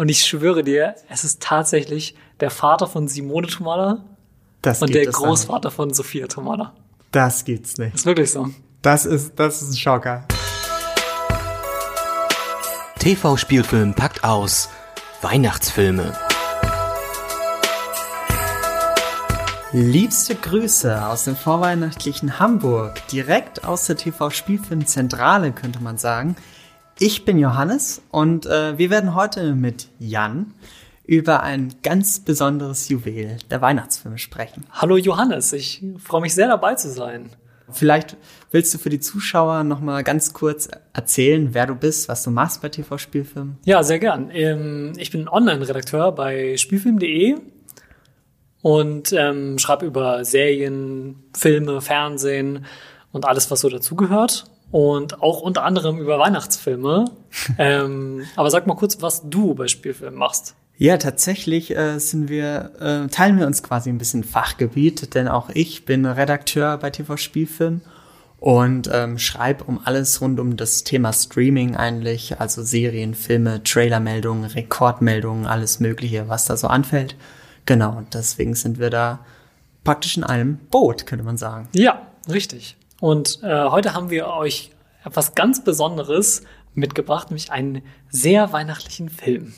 Und ich schwöre dir, es ist tatsächlich der Vater von Simone Tomala Das und der Großvater von Sophia Tomala. Das gibt's nicht. Ist wirklich so. Das ist, das ist ein Schocker. TV-Spielfilm packt aus. Weihnachtsfilme. Liebste Grüße aus dem vorweihnachtlichen Hamburg, direkt aus der TV-Spielfilmzentrale, könnte man sagen. Ich bin Johannes und äh, wir werden heute mit Jan über ein ganz besonderes Juwel der Weihnachtsfilme sprechen. Hallo Johannes, ich freue mich sehr dabei zu sein. Vielleicht willst du für die Zuschauer noch mal ganz kurz erzählen, wer du bist, was du machst bei TV-Spielfilmen? Ja, sehr gern. Ähm, ich bin Online-Redakteur bei Spielfilm.de und ähm, schreibe über Serien, Filme, Fernsehen und alles, was so dazugehört. Und auch unter anderem über Weihnachtsfilme. ähm, aber sag mal kurz, was du bei Spielfilmen machst. Ja, tatsächlich äh, sind wir, äh, teilen wir uns quasi ein bisschen Fachgebiet, denn auch ich bin Redakteur bei TV Spielfilm und ähm, schreibe um alles rund um das Thema Streaming eigentlich, also Serien, Filme, Trailermeldungen, Rekordmeldungen, alles Mögliche, was da so anfällt. Genau, und deswegen sind wir da praktisch in einem Boot, könnte man sagen. Ja, richtig. Und äh, heute haben wir euch etwas ganz Besonderes mitgebracht, nämlich einen sehr weihnachtlichen Film.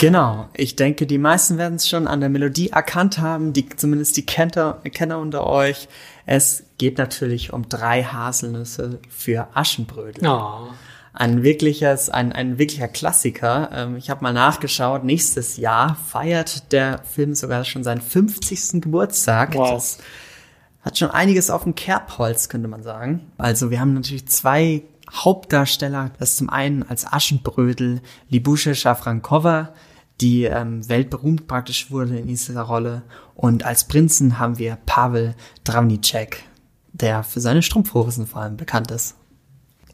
Genau, ich denke, die meisten werden es schon an der Melodie erkannt haben, die, zumindest die Kenner, Kenner unter euch. Es geht natürlich um drei Haselnüsse für Aschenbrödel. Oh. Ein wirkliches, ein, ein wirklicher Klassiker. Ähm, ich habe mal nachgeschaut, nächstes Jahr feiert der Film sogar schon seinen 50. Geburtstag. Wow. Das hat schon einiges auf dem Kerbholz, könnte man sagen. Also wir haben natürlich zwei Hauptdarsteller. Das ist zum einen als Aschenbrödel Libusche Schafrankova, die ähm, weltberühmt praktisch wurde in dieser Rolle. Und als Prinzen haben wir Pavel Dravnicek, der für seine Strumpfhosen vor allem bekannt ist.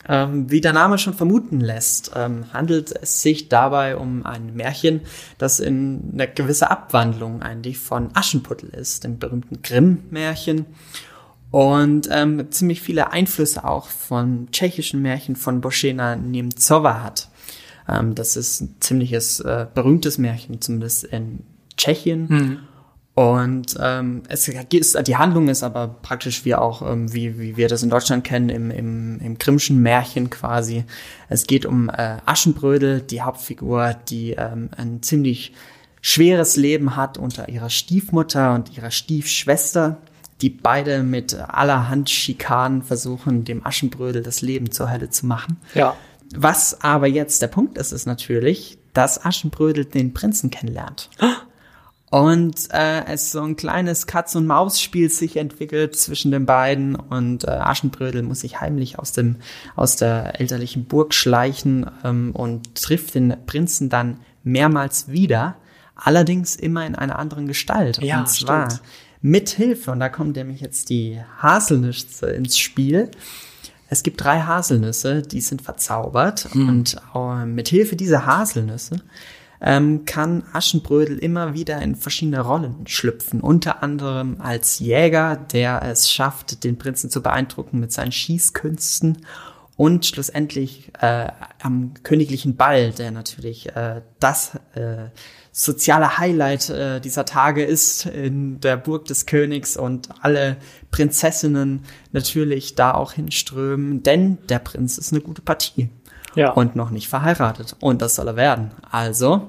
Ähm, wie der Name schon vermuten lässt, ähm, handelt es sich dabei um ein Märchen, das in einer gewissen Abwandlung eigentlich von Aschenputtel ist, dem berühmten Grimm-Märchen. Und ähm, ziemlich viele Einflüsse auch von tschechischen Märchen von Boschena Nemcova hat. Ähm, das ist ein ziemliches äh, berühmtes Märchen, zumindest in Tschechien. Und ähm, es ist, die Handlung ist aber praktisch wie auch, ähm, wie, wie wir das in Deutschland kennen, im, im, im Grimmschen Märchen quasi. Es geht um äh, Aschenbrödel, die Hauptfigur, die ähm, ein ziemlich schweres Leben hat unter ihrer Stiefmutter und ihrer Stiefschwester, die beide mit allerhand Schikanen versuchen, dem Aschenbrödel das Leben zur Hölle zu machen. Ja. Was aber jetzt der Punkt ist, ist natürlich, dass Aschenbrödel den Prinzen kennenlernt. Und äh, es so ein kleines Katz-und-Maus-Spiel sich entwickelt zwischen den beiden und äh, Aschenbrödel muss sich heimlich aus dem aus der elterlichen Burg schleichen ähm, und trifft den Prinzen dann mehrmals wieder, allerdings immer in einer anderen Gestalt. Ja, und zwar stimmt. mit Hilfe, und da kommt nämlich jetzt die Haselnüsse ins Spiel. Es gibt drei Haselnüsse, die sind verzaubert und äh, mit Hilfe dieser Haselnüsse ähm, kann Aschenbrödel immer wieder in verschiedene Rollen schlüpfen. Unter anderem als Jäger, der es schafft, den Prinzen zu beeindrucken mit seinen Schießkünsten. Und schlussendlich äh, am königlichen Ball, der natürlich äh, das äh, soziale Highlight äh, dieser Tage ist in der Burg des Königs und alle Prinzessinnen natürlich da auch hinströmen, denn der Prinz ist eine gute Partie Ja. und noch nicht verheiratet. Und das soll er werden. Also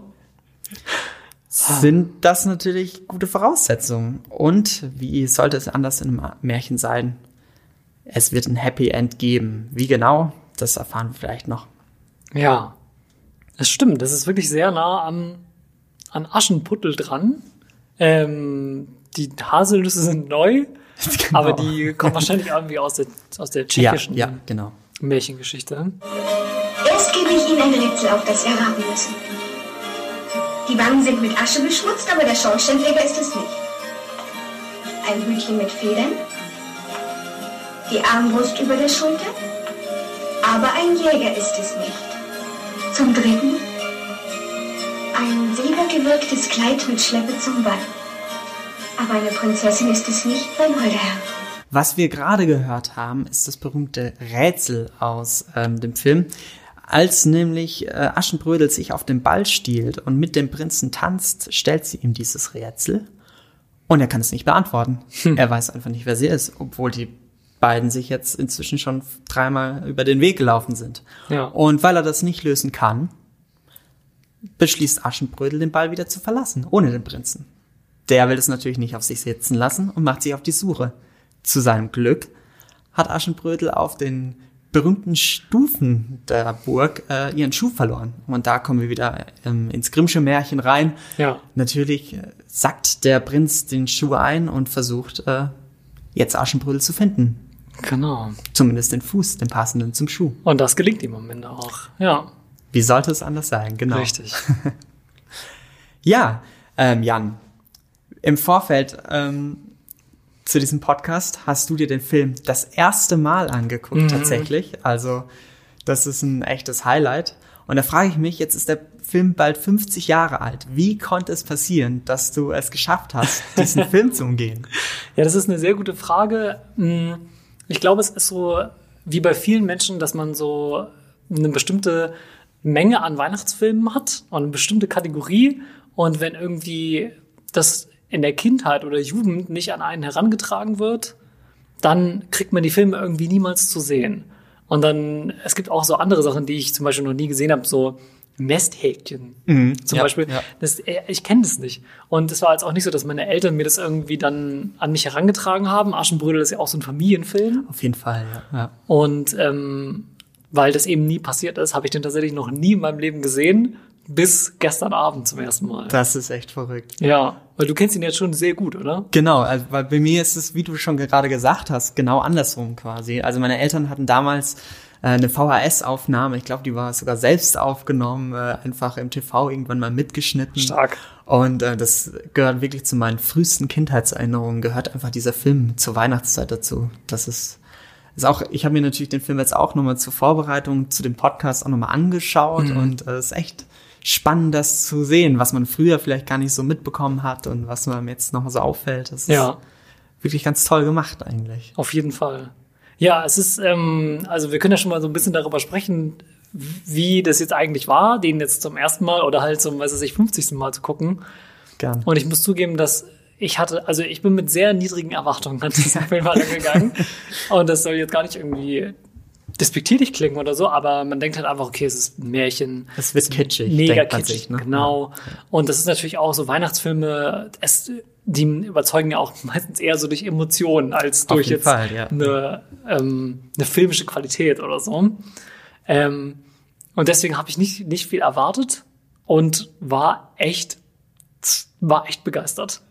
sind das natürlich gute Voraussetzungen. Und wie sollte es anders in einem Märchen sein? Es wird ein Happy End geben. Wie genau? Das erfahren wir vielleicht noch. Ja, das stimmt. Das ist wirklich sehr nah an, an Aschenputtel dran. Ähm, die Haselnüsse sind neu, Genau. aber die kommen wahrscheinlich irgendwie aus der, aus der Ja, tschechischen ja, genau. Märchengeschichte. Erst gebe ich Ihnen ein Rätsel auf, das Sie erraten müssen. Die Wangen sind mit Asche beschmutzt, aber der Schornsteinfeger ist es nicht. Ein Hütchen mit Federn. Die Armbrust über der Schulter. Aber ein Jäger ist es nicht. Zum Dritten. Ein silbergewirktes Kleid mit Schleppe zum Ball. Aber eine Prinzessin ist es nicht, mein holder Herr. Was wir gerade gehört haben, ist das berühmte Rätsel aus ähm, dem Film. Als nämlich äh, Aschenbrödel sich auf den Ball stiehlt und mit dem Prinzen tanzt, stellt sie ihm dieses Rätsel und er kann es nicht beantworten. Er weiß einfach nicht, wer sie ist, obwohl die beiden sich jetzt inzwischen schon dreimal über den Weg gelaufen sind. Ja. Und weil er das nicht lösen kann, beschließt Aschenbrödel, den Ball wieder zu verlassen, ohne den Prinzen. Der will es natürlich nicht auf sich sitzen lassen und macht sich auf die Suche. Zu seinem Glück hat Aschenbrödel auf den berühmten Stufen der Burg äh, ihren Schuh verloren. Und da kommen wir wieder ähm, ins Grimmsche Märchen rein. Ja. Natürlich äh, sackt der Prinz den Schuh ein und versucht äh, jetzt Aschenbrödel zu finden. Genau. Zumindest den Fuß, den passenden zum Schuh. Und das gelingt ihm am Ende auch. Ja, Wie sollte es anders sein? Genau. richtig. Ja, ähm, Jan, im Vorfeld ähm, zu diesem Podcast hast du dir den Film das erste Mal angeguckt, tatsächlich. Also, das ist ein echtes Highlight. Und da frage ich mich, jetzt ist der Film bald 50 Jahre alt. Wie konnte es passieren, dass du es geschafft hast, diesen Film zu umgehen? Ja, das ist eine sehr gute Frage. Hm, Ich glaube, es ist so wie bei vielen Menschen, dass man so eine bestimmte Menge an Weihnachtsfilmen hat und eine bestimmte Kategorie. Und wenn irgendwie das in der Kindheit oder Jugend nicht an einen herangetragen wird, dann kriegt man die Filme irgendwie niemals zu sehen. Und dann, es gibt auch so andere Sachen, die ich zum Beispiel noch nie gesehen habe, so Nesthäkchen zum ja, Beispiel. ja. Das, äh, ich kenne das nicht. Und es war jetzt auch nicht so, dass meine Eltern mir das irgendwie dann an mich herangetragen haben. Aschenbrödel ist ja auch so ein Familienfilm. Auf jeden Fall, ja. ja. Und ähm, weil das eben nie passiert ist, habe ich den tatsächlich noch nie in meinem Leben gesehen, bis gestern Abend zum ersten Mal. Das ist echt verrückt. ja, weil du kennst ihn jetzt schon sehr gut, oder? Genau, also weil bei mir ist es, wie du schon gerade gesagt hast, genau andersrum quasi. Also meine Eltern hatten damals äh, eine VHS-Aufnahme, ich glaube, die war sogar selbst aufgenommen, äh, einfach im TV irgendwann mal mitgeschnitten. Stark. Und äh, das gehört wirklich zu meinen frühesten Kindheitserinnerungen, gehört einfach dieser Film zur Weihnachtszeit dazu. Das ist, ist auch, ich habe mir natürlich den Film jetzt auch nochmal zur Vorbereitung zu dem Podcast auch nochmal angeschaut Mhm. und äh, es ist echt spannend, das zu sehen, was man früher vielleicht gar nicht so mitbekommen hat und was einem jetzt nochmal so auffällt. Das ist Ja. wirklich ganz toll gemacht eigentlich. Auf jeden Fall. Ja, es ist, ähm, also wir können ja schon mal so ein bisschen darüber sprechen, wie das jetzt eigentlich war, den jetzt zum ersten Mal oder halt zum, weiß ich, 50. Mal zu gucken. Gern. Und ich muss zugeben, dass ich hatte, also ich bin mit sehr niedrigen Erwartungen an diesen Film angegangen. Und das soll jetzt gar nicht irgendwie despektierlich klingen oder so, aber man denkt halt einfach, okay, es ist ein Märchen. Es wird kitschig, Mega kitschig, sich, ne? genau. Und das ist natürlich auch so Weihnachtsfilme, es, die überzeugen ja auch meistens eher so durch Emotionen als durch jetzt Fall, ja. eine, ähm, eine filmische Qualität oder so. Ähm, und deswegen habe ich nicht, nicht viel erwartet und war echt, war echt begeistert.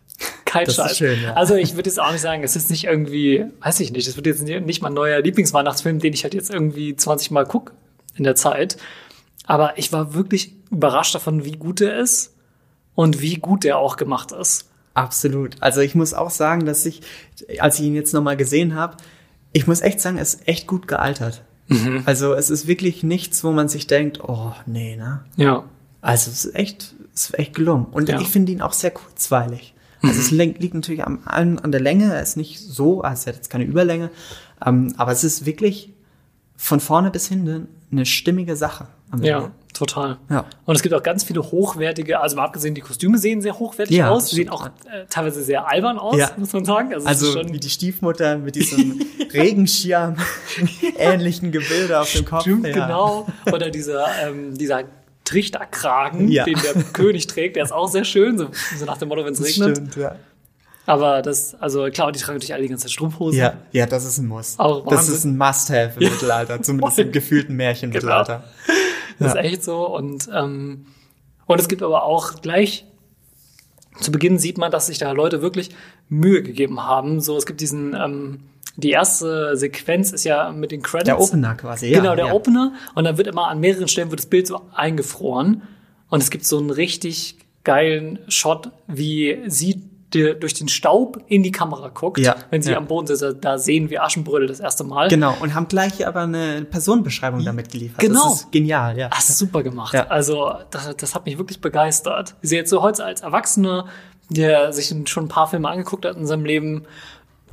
Scheiß. schön, ja. Also ich würde jetzt auch nicht sagen, es ist nicht irgendwie, weiß ich nicht, es wird jetzt nicht mein neuer Lieblingsweihnachtsfilm, den ich halt jetzt irgendwie 20 Mal guck in der Zeit. Aber ich war wirklich überrascht davon, wie gut er ist und wie gut er auch gemacht ist. Absolut. Also ich muss auch sagen, dass ich, als ich ihn jetzt nochmal gesehen habe, ich muss echt sagen, er ist echt gut gealtert. Also es ist wirklich nichts, wo man sich denkt, oh nee, ne? Ja. Also es ist echt, es ist echt gelungen. Und Ja. ich finde ihn auch sehr kurzweilig. Also es len- liegt natürlich an, an der Länge, er ist nicht so, also er hat jetzt keine Überlänge, ähm, aber es ist wirklich von vorne bis hinten eine stimmige Sache. am Ja, total. Ja. Und es gibt auch ganz viele hochwertige, also mal abgesehen, die Kostüme sehen sehr hochwertig Ja, aus, sehen auch äh, teilweise sehr albern aus, Ja. muss man sagen. Also, es Also schon, wie die Stiefmutter mit diesem Regenschirm ähnlichen Gebilde auf dem Kopf. Stimmt, genau. Oder dieser, ähm, dieser Trichterkragen, Ja. den der König trägt, der ist auch sehr schön, so, so nach dem Motto, wenn es regnet. stimmt, ja. Aber das, also klar, die tragen natürlich alle die ganze Zeit Strumpfhosen. Ja, ja, das ist ein Muss. Auch das ist ein Must-have im Mittelalter, zumindest im gefühlten Märchenmittelalter. Das ist echt so. Und, ähm, und es gibt aber auch gleich zu Beginn sieht man, dass sich da Leute wirklich Mühe gegeben haben. So, es gibt diesen, ähm, die erste Sequenz ist ja mit den Credits. Der Opener quasi, ja. Genau, der ja. Opener. Und dann wird immer an mehreren Stellen wird das Bild so eingefroren. Und es gibt so einen richtig geilen Shot, wie sie durch den Staub in die Kamera guckt, Ja, wenn sie ja. am Boden sitzt. Da sehen wir Aschenbrödel das erste Mal. Genau, und haben gleich aber eine Personenbeschreibung damit geliefert. Genau. Das ist genial, ja. Ist super gemacht. Ja. Also, das, das hat mich wirklich begeistert. Sie jetzt so heute als Erwachsene der sich schon ein paar Filme angeguckt hat in seinem Leben.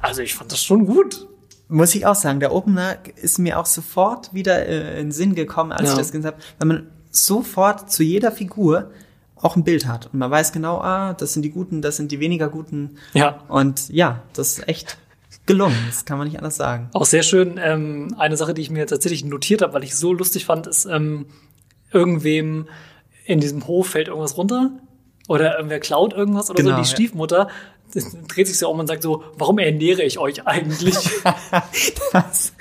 Also ich fand das schon gut. Muss ich auch sagen, der Opener ist mir auch sofort wieder äh, in den Sinn gekommen, als Ja. ich das gesehen habe, weil man sofort zu jeder Figur auch ein Bild hat. Und man weiß genau, ah, das sind die Guten, das sind die weniger Guten. Ja. Und ja, das ist echt gelungen. Das kann man nicht anders sagen. Auch sehr schön. Ähm, eine Sache, die ich mir tatsächlich notiert habe, weil ich so lustig fand, ist, ähm, irgendwem in diesem Hof fällt irgendwas runter oder irgendwer klaut irgendwas oder Genau, so. Die ja. Stiefmutter dreht sich so um und sagt so, warum ernähre ich euch eigentlich? Das,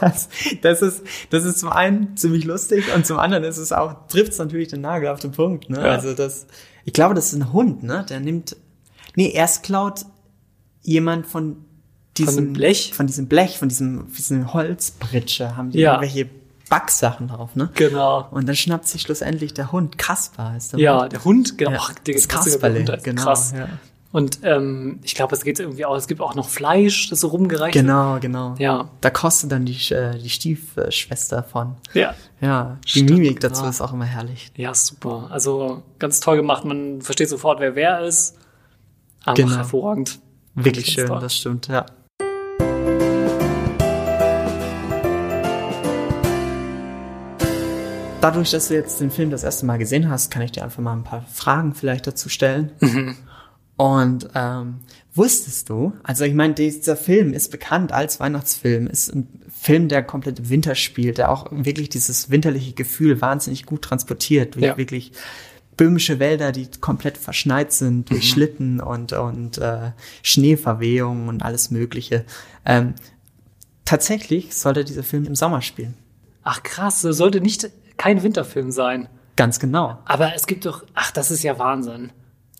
das, das, ist, das ist zum einen ziemlich lustig und zum anderen ist es auch, trifft es natürlich den Nagel auf den Punkt. Ne? Ja. Also das, ich glaube, das ist ein Hund, ne? Der nimmt, nee, erst klaut jemand von diesem dem Blech? von diesem Blech, von diesem, diesem Holzpritsche, haben die Ja. irgendwelche Backsachen drauf, ne? genau. Und dann schnappt sich schlussendlich der Hund. Kaspar ist der Ja, Hund. der Hund, genau. Ja, Ach, der das Kasperle, Hund, das ist genau, krass. ja. Und ähm, ich glaube, es geht irgendwie auch, es gibt auch noch Fleisch, das so rumgereicht wird. Genau, genau. Ja. Da kostet dann die, äh, die Stiefschwester von. Ja. Ja, die Stimmt, Mimik dazu genau. ist auch immer herrlich. Ja, super. Also ganz toll gemacht. Man versteht sofort, wer wer ist. Einfach Genau. hervorragend. Wirklich schön, toll. das stimmt, ja. Dadurch, dass du jetzt den Film das erste Mal gesehen hast, kann ich dir einfach mal ein paar Fragen vielleicht dazu stellen. Und ähm, wusstest du, also ich meine, dieser Film ist bekannt als Weihnachtsfilm, ist ein Film, der komplett im Winter spielt, der auch wirklich dieses winterliche Gefühl wahnsinnig gut transportiert, durch Ja. wirklich böhmische Wälder, die komplett verschneit sind durch Schlitten und, und äh, Schneeverwehungen und alles Mögliche. Ähm, tatsächlich sollte dieser Film im Sommer spielen. Ach krass, sollte nicht kein Winterfilm sein. Ganz genau. Aber es gibt doch, ach, das ist ja Wahnsinn.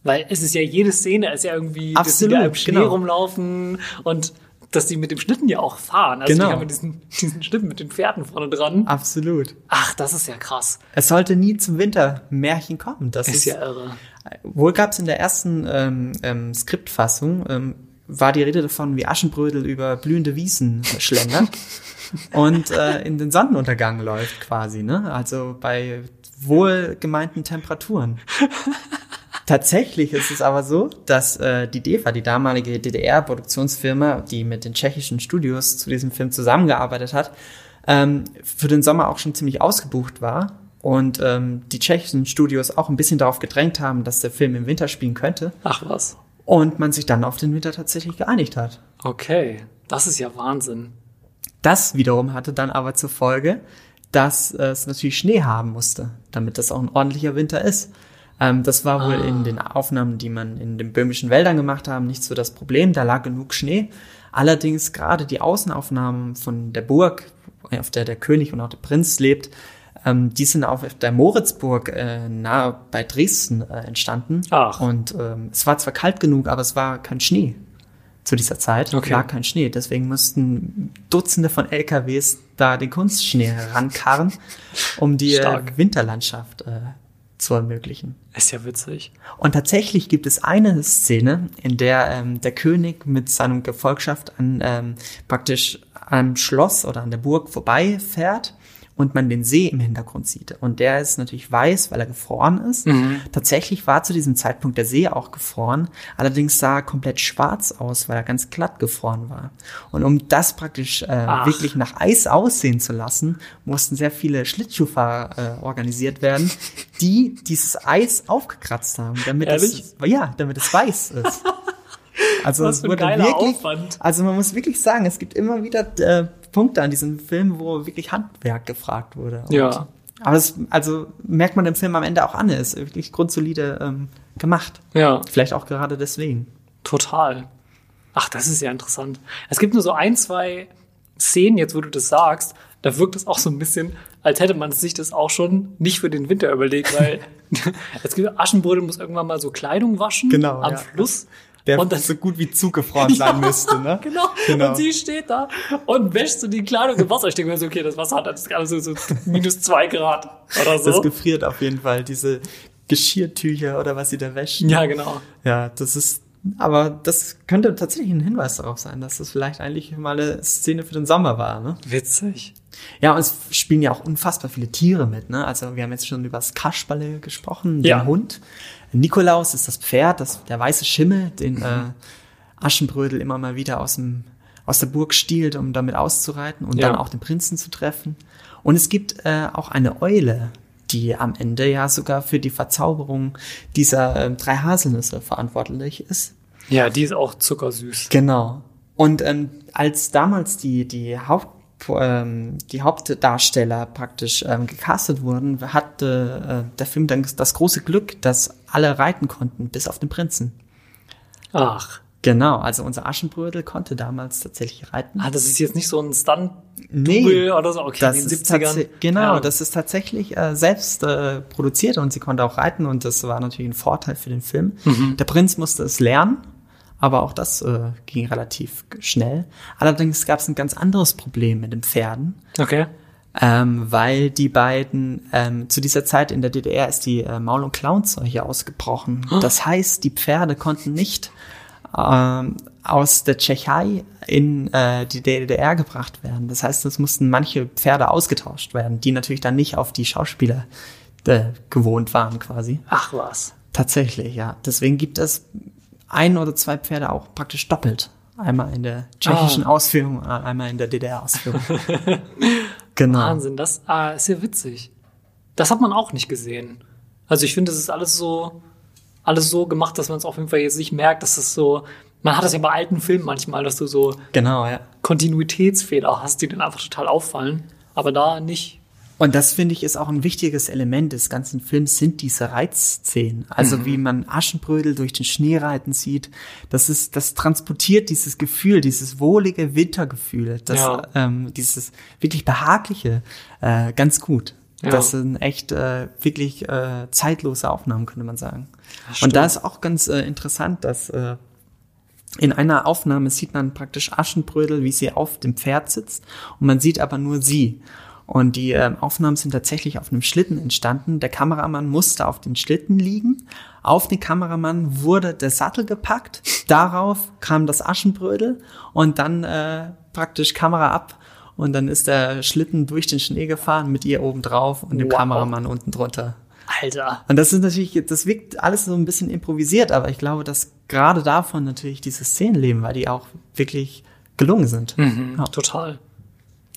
Weil es ist ja jede Szene, ist ja irgendwie, dass die Absolut, da im Schnee genau. rumlaufen und dass die mit dem Schlitten ja auch fahren. Also Genau. die haben diesen, diesen Schlitten mit den Pferden vorne dran. Absolut. Ach, das ist ja krass. Es sollte nie zum Wintermärchen kommen. Das Ist ist, ja irre. Wohl gab es in der ersten ähm, ähm, Skriptfassung, ähm, war die Rede davon, wie Aschenbrödel über blühende Wiesen schlendert und äh, in den Sonnenuntergang läuft quasi, ne? Also bei wohlgemeinten Temperaturen. Tatsächlich ist es aber so, dass äh, die DEFA, die damalige DDR-Produktionsfirma, die mit den tschechischen Studios zu diesem Film zusammengearbeitet hat, ähm, für den Sommer auch schon ziemlich ausgebucht war und ähm, die tschechischen Studios auch ein bisschen darauf gedrängt haben, dass der Film im Winter spielen könnte Ach was. und man sich dann auf den Winter tatsächlich geeinigt hat. Okay. Das ist ja Wahnsinn. Das wiederum hatte dann aber zur Folge, dass äh, es natürlich Schnee haben musste, damit das auch ein ordentlicher Winter ist. Ähm, das war wohl in den Aufnahmen, die man in den böhmischen Wäldern gemacht haben, nicht so das Problem. Da lag genug Schnee. Allerdings gerade die Außenaufnahmen von der Burg, auf der der König und auch der Prinz lebt, ähm, die sind auf der Moritzburg äh, nahe bei Dresden äh, entstanden. Ach. Und ähm, es war zwar kalt genug, aber es war kein Schnee zu dieser Zeit. Okay. Lag kein Schnee. Deswegen mussten Dutzende von LKWs da den Kunstschnee herankarren, um die äh, Stark. Winterlandschaft äh, zu ermöglichen. Ist ja witzig. Und tatsächlich gibt es eine Szene, in der ähm, der König mit seinem Gefolgschaft an ähm, praktisch am Schloss oder an der Burg vorbeifährt und man den See im Hintergrund sieht. Und der ist natürlich weiß, weil er gefroren ist. Tatsächlich war zu diesem Zeitpunkt der See auch gefroren. Allerdings sah er komplett schwarz aus, weil er ganz glatt gefroren war. Und um das praktisch äh, Ach. wirklich nach Eis aussehen zu lassen, mussten sehr viele Schlittschuhfahrer äh, organisiert werden, die dieses Eis aufgekratzt haben, damit Ehrlich? es ja, damit es weiß ist. Also es wurde wirklich, Aufwand. also man muss wirklich sagen, es gibt immer wieder äh, Punkte an diesem Film, wo wirklich Handwerk gefragt wurde. Und, Ja. Aber es, also merkt man dem Film am Ende auch an, ist wirklich grundsolide ähm, gemacht. Ja. Vielleicht auch gerade deswegen. Total. Ach, das ist ja interessant. Es gibt nur so ein, zwei Szenen, jetzt wo du das sagst, da wirkt es auch so ein bisschen, als hätte man sich das auch schon nicht für den Winter überlegt, weil es gibt Aschenbrödel muss irgendwann mal so Kleidung waschen Genau, am ja. Fluss. Der und dann, so gut wie zugefroren sein müsste, ne? genau. Genau. Und sie steht da und wäscht so die Kleidung im Wasser. Ich denke mir so, okay, das Wasser hat das gerade so, so minus zwei Grad oder Das so. gefriert auf jeden Fall, diese Geschirrtücher oder was sie da wäscht. Ja, genau. Ja, das ist, aber das könnte tatsächlich ein Hinweis darauf sein, dass das vielleicht eigentlich mal eine Szene für den Sommer war, ne? Witzig. Ja, und es spielen ja auch unfassbar viele Tiere mit, ne? Also wir haben jetzt schon über das Kasperle gesprochen, Ja. den Hund. Nikolaus ist das Pferd, das, der weiße Schimmel, den äh, Aschenbrödel immer mal wieder aus, dem, aus der Burg stiehlt, um damit auszureiten und Ja. dann auch den Prinzen zu treffen. Und es gibt äh, auch eine Eule, die am Ende ja sogar für die Verzauberung dieser äh, drei Haselnüsse verantwortlich ist. Ja, die ist auch zuckersüß. Genau. Und ähm, als damals die, die Haupt ähm, die Hauptdarsteller praktisch ähm, gecastet wurden, hatte äh, der Film dann das große Glück, dass alle reiten konnten, bis auf den Prinzen. Ach. Genau, also unser Aschenbrödel konnte damals tatsächlich reiten. Ah, das ist jetzt nicht so ein stunt Nee, oder so. Okay, das in den ist 70ern. tatsä- Genau, Ja. das ist tatsächlich äh, selbst äh, produziert und sie konnte auch reiten und das war natürlich ein Vorteil für den Film. Mhm. Der Prinz musste es lernen, aber auch das äh, ging relativ schnell. Allerdings gab es ein ganz anderes Problem mit den Pferden, Okay. ähm, weil die beiden ähm, zu dieser Zeit in der DDR ist die äh, Maul- und Klauenseuche ausgebrochen. Das heißt, die Pferde konnten nicht ähm, aus der Tschechei in äh, die DDR gebracht werden. Das heißt, es mussten manche Pferde ausgetauscht werden, die natürlich dann nicht auf die Schauspieler äh, gewohnt waren quasi. Ach was. Tatsächlich, ja. Deswegen gibt es ein oder zwei Pferde auch praktisch doppelt. Einmal in der tschechischen Ah. Ausführung, äh, einmal in der DDR-Ausführung. genau. Wahnsinn, das ah, ist ja witzig. Das hat man auch nicht gesehen. Also ich finde, das ist alles so, alles so gemacht, dass man es auf jeden Fall jetzt nicht merkt, dass es so, man hat das ja bei alten Filmen manchmal, dass du so Genau, ja. Kontinuitätsfehler hast, die dann einfach total auffallen. Aber da nicht. Und das finde ich ist auch ein wichtiges Element des ganzen Films sind diese Reizszenen. Also wie man Aschenbrödel durch den Schnee reiten sieht. Das ist, das transportiert dieses Gefühl, dieses wohlige Wintergefühl, das, Ja. ähm, dieses wirklich behagliche, äh, ganz gut. Ja. Das sind echt äh, wirklich äh, zeitlose Aufnahmen, könnte man sagen. Und da ist auch ganz äh, interessant, dass äh, in einer Aufnahme sieht man praktisch Aschenbrödel, wie sie auf dem Pferd sitzt und man sieht aber nur sie. Und die ähm, Aufnahmen sind tatsächlich auf einem Schlitten entstanden. Der Kameramann musste auf den Schlitten liegen. Auf den Kameramann wurde der Sattel gepackt. Darauf kam das Aschenbrödel und dann äh, praktisch Kamera ab. Und dann ist der Schlitten durch den Schnee gefahren mit ihr oben drauf und dem Wow. Kameramann unten drunter. Alter. Und das ist natürlich, das wirkt alles so ein bisschen improvisiert, aber ich glaube, dass gerade davon natürlich diese Szenen leben, weil die auch wirklich gelungen sind. Ja. Total.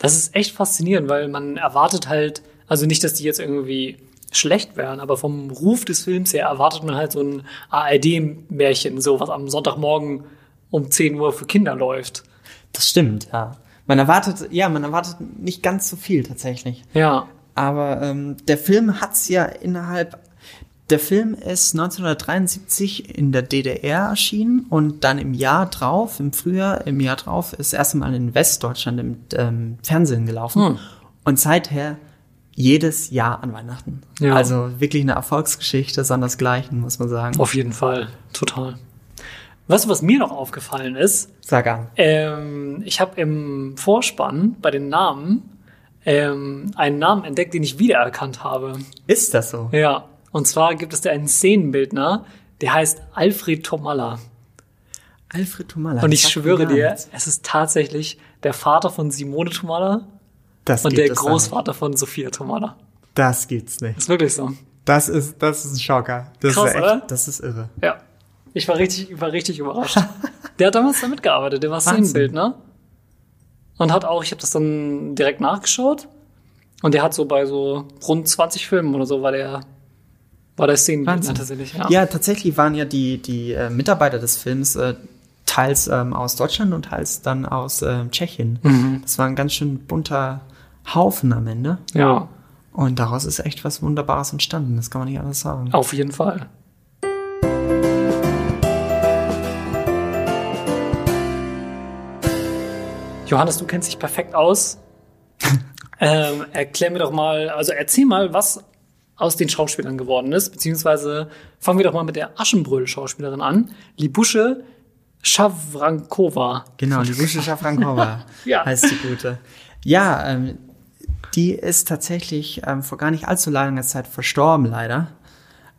Das ist echt faszinierend, weil man erwartet halt, also nicht, dass die jetzt irgendwie schlecht wären, aber vom Ruf des Films her erwartet man halt so ein ARD-Märchen, so was am Sonntagmorgen um 10 Uhr für Kinder läuft. Das stimmt, ja. Man erwartet, ja, man erwartet nicht ganz so viel tatsächlich. Ja. Aber ähm, der Film hat's ja innerhalb. Der Film ist 1973 in der DDR erschienen und dann im Jahr drauf, im Frühjahr, im Jahr drauf, ist erst einmal in Westdeutschland im ähm, Fernsehen gelaufen. Hm. Und seither jedes Jahr an Weihnachten. Ja. Also wirklich eine Erfolgsgeschichte, sondersgleichen, muss man sagen. Auf jeden Fall. Total. Weißt du, was mir noch aufgefallen ist? Sag an. Ähm, ich habe im Vorspann bei den Namen ähm, einen Namen entdeckt, den ich wiedererkannt habe. Ist das so? Ja. Und zwar gibt es da einen Szenenbildner, der heißt Alfred Tomalla. Alfred Tomalla. Und das ich schwöre dir, es ist tatsächlich der Vater von Simone Tomalla das und der Großvater von Sophia Tomalla. Das gibt's nicht. Ist wirklich so. Das ist, das ist ein Schocker. Das Krass, ist echt, oder? das ist irre. Ja. Ich war richtig, ich war richtig überrascht. der hat damals da mitgearbeitet, der war. Szenenbildner. Und hat auch, ich habe das dann direkt nachgeschaut. Und der hat so bei so rund 20 Filmen oder so war der, war der Szenenbildner Wahnsinn. tatsächlich. Ja. Ja, tatsächlich waren ja die, die äh, Mitarbeiter des Films äh, teils ähm, aus Deutschland und teils dann aus ähm, Tschechien. Mhm. Das war ein ganz schön bunter Haufen am Ende. ja, Und daraus ist echt was Wunderbares entstanden. Das kann man nicht anders sagen. auf jeden Fall. Johannes, du kennst dich perfekt aus. ähm, erklär mir doch mal, also erzähl mal, was aus den Schauspielern geworden ist, beziehungsweise fangen wir doch mal mit der Aschenbrödel-Schauspielerin an, Libusche Schawrankova. Genau, die Lusche Schafrankova Ja. heißt die gute. Ja, ähm, die ist tatsächlich ähm, vor gar nicht allzu langer Zeit verstorben, leider.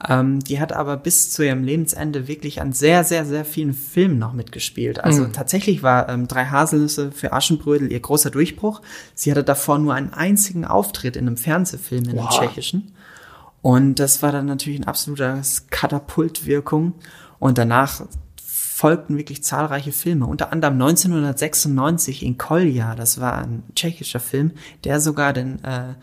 Ähm, die hat aber bis zu ihrem Lebensende wirklich an sehr, sehr, sehr vielen Filmen noch mitgespielt. Also tatsächlich war ähm, Drei Haselnüsse für Aschenbrödel ihr großer Durchbruch. Sie hatte davor nur einen einzigen Auftritt in einem Fernsehfilm in einem Wow. tschechischen. Und das war dann natürlich ein absoluter Katapultwirkung. Und danach folgten wirklich zahlreiche Filme, unter anderem 1996 in Kolja, das war ein tschechischer Film, der sogar den äh,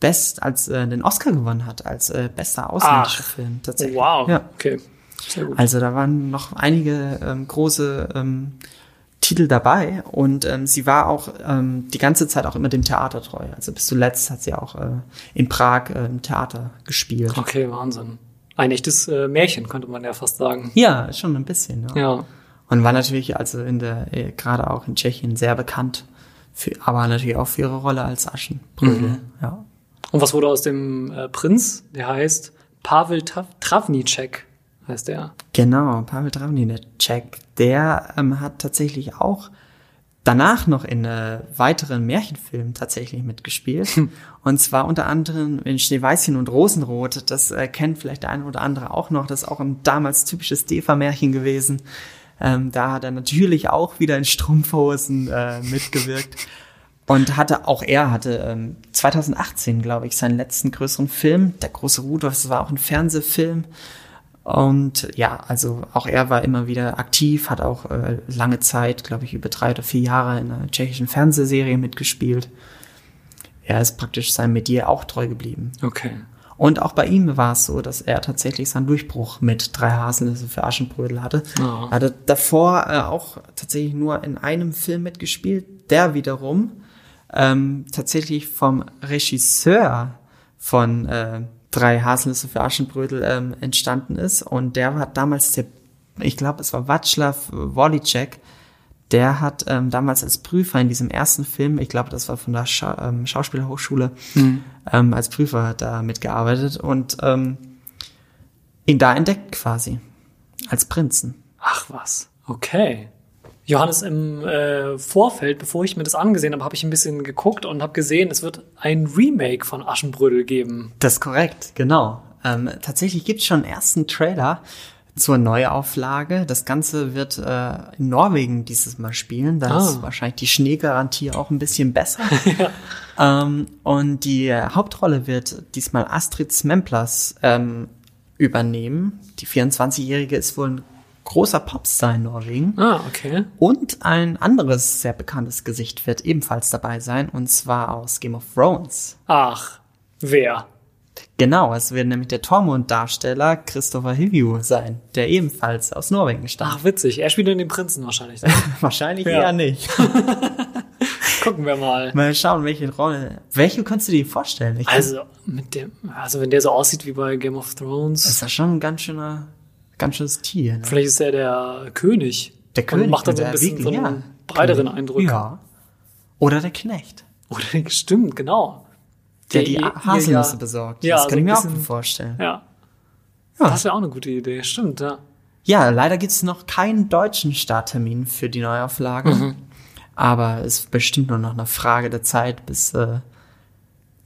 Best als äh, den Oscar gewonnen hat als äh, bester ausländischer Ach. Film tatsächlich. Wow. Ja. Okay. Sehr gut. Also da waren noch einige ähm, große ähm, Titel dabei und ähm, sie war auch ähm, die ganze Zeit auch immer dem Theater treu. Also bis zuletzt hat sie auch äh, in Prag äh, im Theater gespielt. Okay, Wahnsinn. Ein echtes äh, Märchen, könnte man ja fast sagen. Ja, schon ein bisschen. Ja. Ja. Und war natürlich also in der äh, gerade auch in Tschechien sehr bekannt, für, aber natürlich auch für ihre Rolle als Aschenbrödel. Ja. Und was wurde aus dem äh, Prinz? Der heißt Pavel Tra- Travnicek, heißt der. Genau, Pavel Travnicek, der ähm, hat tatsächlich auch danach noch in äh, weiteren Märchenfilmen tatsächlich mitgespielt. Und zwar unter anderem in Schneeweißchen und Rosenrot. Das äh, kennt vielleicht der eine oder andere auch noch. Das ist auch ein damals typisches Defa-Märchen gewesen. Ähm, da hat er natürlich auch wieder in Strumpfhosen äh, mitgewirkt. Und hatte, auch er hatte ähm, 2018, glaube ich, seinen letzten größeren Film. Der große Rudolf, das war auch ein Fernsehfilm. Und ja, also auch er war immer wieder aktiv, hat auch äh, lange Zeit, glaube ich, über drei oder vier Jahre in einer tschechischen Fernsehserie mitgespielt. Er ist praktisch seinem Metier auch treu geblieben. Okay. Und auch bei ihm war es so, dass er tatsächlich seinen Durchbruch mit drei Haselnüsse für Aschenbrödel hatte. Ah. Er hatte davor äh, auch tatsächlich nur in einem Film mitgespielt, der wiederum ähm, tatsächlich vom Regisseur von äh, drei Haselnüsse für Aschenbrödel ähm, entstanden ist. Und der war damals der, ich glaube, es war Václav Wolicek, der hat ähm, damals als Prüfer in diesem ersten Film, ich glaube, das war von der Scha ähm, Schauspielerhochschule, ähm, als Prüfer da mitgearbeitet und ähm, ihn da entdeckt quasi als Prinzen. Ach was. Okay. Johannes, im äh, Vorfeld, bevor ich mir das angesehen habe, habe ich ein bisschen geguckt und habe gesehen, es wird ein Remake von Aschenbrödel geben. Das ist korrekt, genau. Ähm, tatsächlich gibt es schon einen ersten Trailer zur Neuauflage. Das Ganze wird äh, in Norwegen dieses Mal spielen. Da Ah. ist wahrscheinlich die Schneegarantie auch ein bisschen besser. ähm, und die äh, Hauptrolle wird diesmal Astrid Smemplas ähm, übernehmen. Die 24-Jährige ist wohl ein großer Popstar in Norwegen. Ah, okay. Und ein anderes sehr bekanntes Gesicht wird ebenfalls dabei sein, und zwar aus Game of Thrones. Ach, wer? Genau, es wird nämlich der Tormund-Darsteller Christopher Hivju sein, der ebenfalls aus Norwegen stammt. Ach, witzig. Er spielt in den Prinzen wahrscheinlich. ne? Wahrscheinlich Ja. eher nicht. Gucken wir mal. Mal schauen, welche Rolle. Welche kannst du dir vorstellen? Ich Also, mit dem, also wenn der so aussieht wie bei Game of Thrones, das ist ja schon ein ganz schöner, ganz schönes Tier. Ne? vielleicht ist er der König. Der König Und macht dann so ein der bisschen so einen ja. breiteren. Eindruck. Ja. Oder der Knecht, Oder stimmt, genau. der die ihr- Haselnüsse ihr- besorgt. Ja, das kann so ich mir auch bisschen- gut vorstellen. Ja. Ja. Das wäre auch eine gute Idee. Stimmt, ja. Ja, leider gibt's noch keinen deutschen Starttermin für die Neuauflage. Mhm. Aber es ist bestimmt nur noch eine Frage der Zeit, bis äh,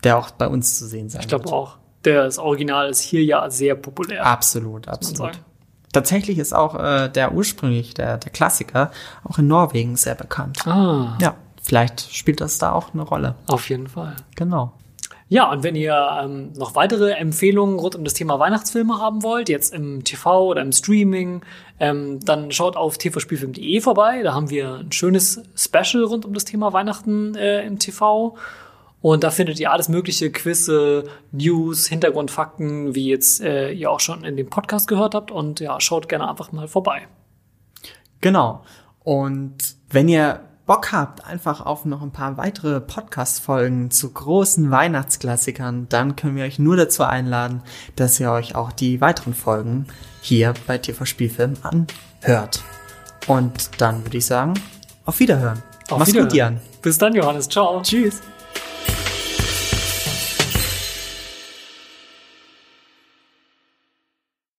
der auch bei uns zu sehen sein Ich glaube wird. auch. Der das Original ist hier ja sehr populär. Absolut, absolut. Tatsächlich ist auch äh, der ursprünglich, der, der Klassiker, auch in Norwegen sehr bekannt. Ah, Ja, vielleicht spielt das da auch eine Rolle. auf jeden Fall. Genau. Ja, und wenn ihr ähm, noch weitere Empfehlungen rund um das Thema Weihnachtsfilme haben wollt, jetzt im TV oder im Streaming, ähm, dann schaut auf tvspielfilm.de vorbei. Da haben wir ein schönes Special rund um das Thema Weihnachten äh, im TV. Und da findet ihr alles mögliche Quizze, News, Hintergrundfakten, wie jetzt äh, ihr auch schon in dem Podcast gehört habt. Und ja, schaut gerne einfach mal vorbei. Genau. Und wenn ihr Bock habt, einfach auf noch ein paar weitere Podcast-Folgen zu großen Weihnachtsklassikern, dann können wir euch nur dazu einladen, dass ihr euch auch die weiteren Folgen hier bei TV Spielfilm anhört. Und dann würde ich sagen, auf Wiederhören. Auf Mach's Wiederhören. gut, Jan. Bis dann, Johannes. Ciao. Tschüss.